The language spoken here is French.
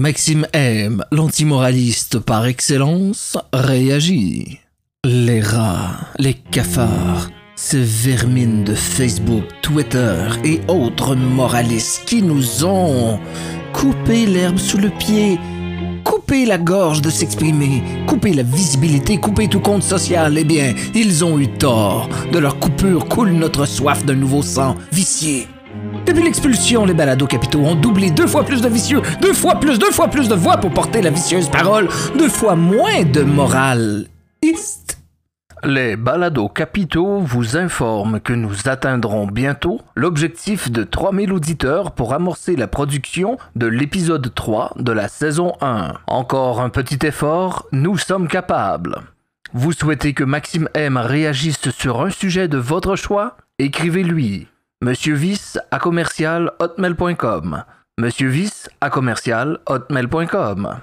Maxime M, l'antimoraliste par excellence, réagit. Les rats, les cafards, ces vermines de Facebook, Twitter et autres moralistes qui nous ont coupé l'herbe sous le pied, coupé la gorge de s'exprimer, coupé la visibilité, coupé tout compte social, eh bien, ils ont eu tort. De leur coupure coule notre soif d'un nouveau sang vicié. Depuis l'expulsion, les balados capitaux ont doublé deux fois plus de vicieux, deux fois plus, deux fois plus de voix pour porter la vicieuse parole, deux fois moins de morale. Ist. Les balados capitaux vous informent que nous atteindrons bientôt l'objectif de 3000 auditeurs pour amorcer la production de l'épisode 3 de la saison 1. Encore un petit effort, nous sommes capables. Vous souhaitez que Maxime M réagisse sur un sujet de votre choix? Écrivez-lui. Monsieur Vice à commercial hotmail.com. Monsieur Vice à commercial hotmail.com.